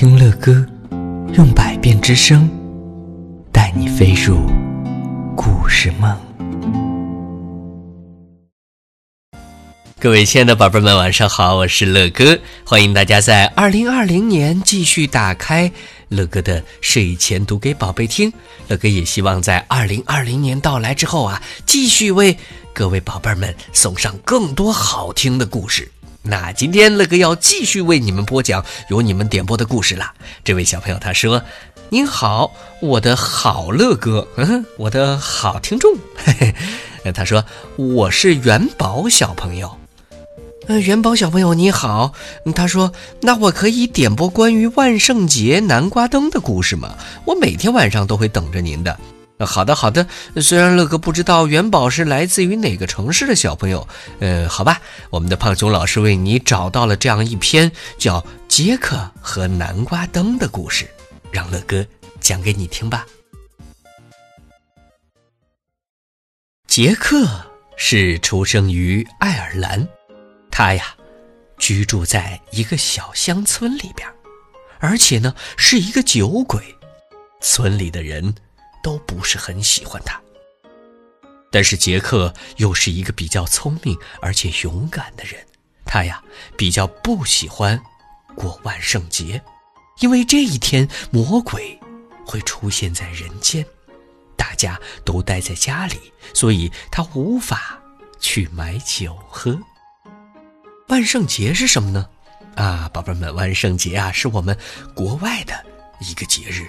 听乐歌，用百变之声，带你飞入故事梦。各位亲爱的宝贝们，晚上好，我是乐哥，欢迎大家在二零二零年继续打开乐哥的睡前读给宝贝听。乐哥也希望在二零二零年到来之后啊，继续为各位宝贝们送上更多好听的故事。那今天乐哥要继续为你们播讲由你们点播的故事了。这位小朋友他说：“您好，我的好乐哥，嗯，我的好听众。”嘿嘿，他说：“我是元宝小朋友。”呃，元宝小朋友你好，他说：“那我可以点播关于万圣节南瓜灯的故事吗？我每天晚上都会等着您的。”好的，好的。虽然乐哥不知道元宝是来自于哪个城市的小朋友，呃，好吧，我们的胖熊老师为你找到了这样一篇叫《杰克和南瓜灯》的故事，让乐哥讲给你听吧。杰克是出生于爱尔兰。他呀，居住在一个小乡村里边，而且呢是一个酒鬼，村里的人都不是很喜欢他。但是杰克又是一个比较聪明而且勇敢的人，他呀比较不喜欢过万圣节，因为这一天魔鬼会出现在人间，大家都待在家里，所以他无法去买酒喝。万圣节是什么呢？啊，宝贝们，万圣节啊是我们国外的一个节日。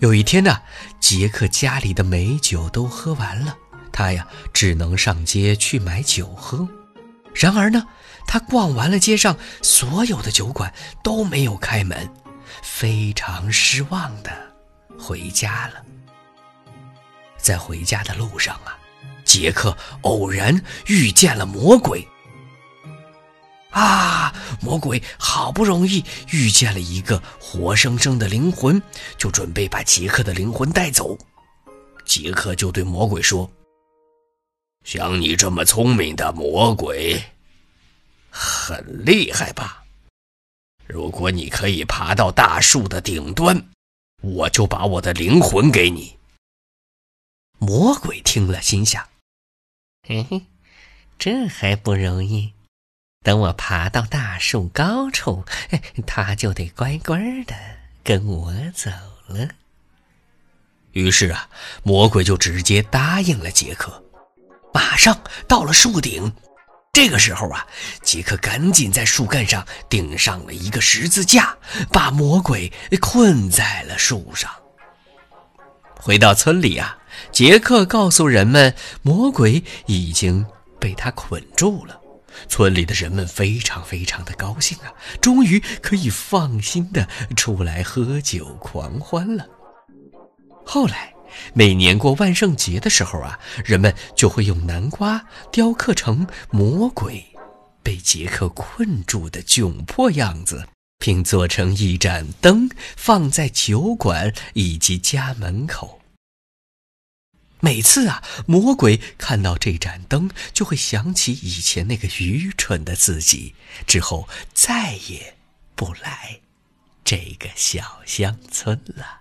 有一天呢，杰克家里的美酒都喝完了，他呀只能上街去买酒喝。然而呢，他逛完了街上所有的酒馆都没有开门，非常失望的回家了。在回家的路上啊，杰克偶然遇见了魔鬼。啊！魔鬼好不容易遇见了一个活生生的灵魂，就准备把杰克的灵魂带走。杰克就对魔鬼说：“像你这么聪明的魔鬼，很厉害吧？如果你可以爬到大树的顶端，我就把我的灵魂给你。”魔鬼听了，心想：“嘿嘿，这还不容易。”等我爬到大树高处，他就得乖乖的跟我走了。于是啊，魔鬼就直接答应了杰克。马上到了树顶，这个时候啊，杰克赶紧在树干上钉上了一个十字架，把魔鬼困在了树上。回到村里啊，杰克告诉人们，魔鬼已经被他捆住了。村里的人们非常非常的高兴啊，终于可以放心的出来喝酒狂欢了。后来，每年过万圣节的时候啊，人们就会用南瓜雕刻成魔鬼被杰克困住的窘迫样子，并做成一盏灯，放在酒馆以及家门口。每次啊，魔鬼看到这盏灯，就会想起以前那个愚蠢的自己，之后再也不来这个小乡村了。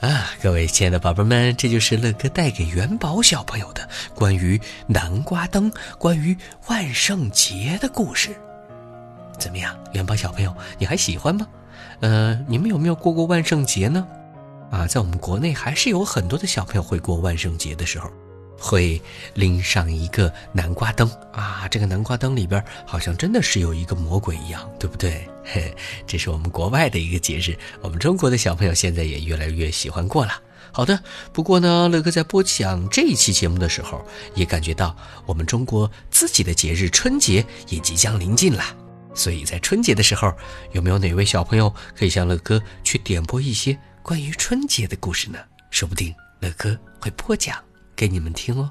啊，各位亲爱的宝贝们，这就是乐哥带给元宝小朋友的关于南瓜灯、关于万圣节的故事。怎么样，元宝小朋友，你还喜欢吗？呃，你们有没有过过万圣节呢？啊，在我们国内还是有很多的小朋友会过万圣节的时候，会拎上一个南瓜灯啊。这个南瓜灯里边好像真的是有一个魔鬼一样，对不对？嘿，这是我们国外的一个节日，我们中国的小朋友现在也越来越喜欢过了。好的，不过呢，乐哥在播讲这一期节目的时候，也感觉到我们中国自己的节日春节也即将临近了。所以在春节的时候，有没有哪位小朋友可以向乐哥去点播一些？关于春节的故事呢，说不定乐哥会播讲给你们听哦。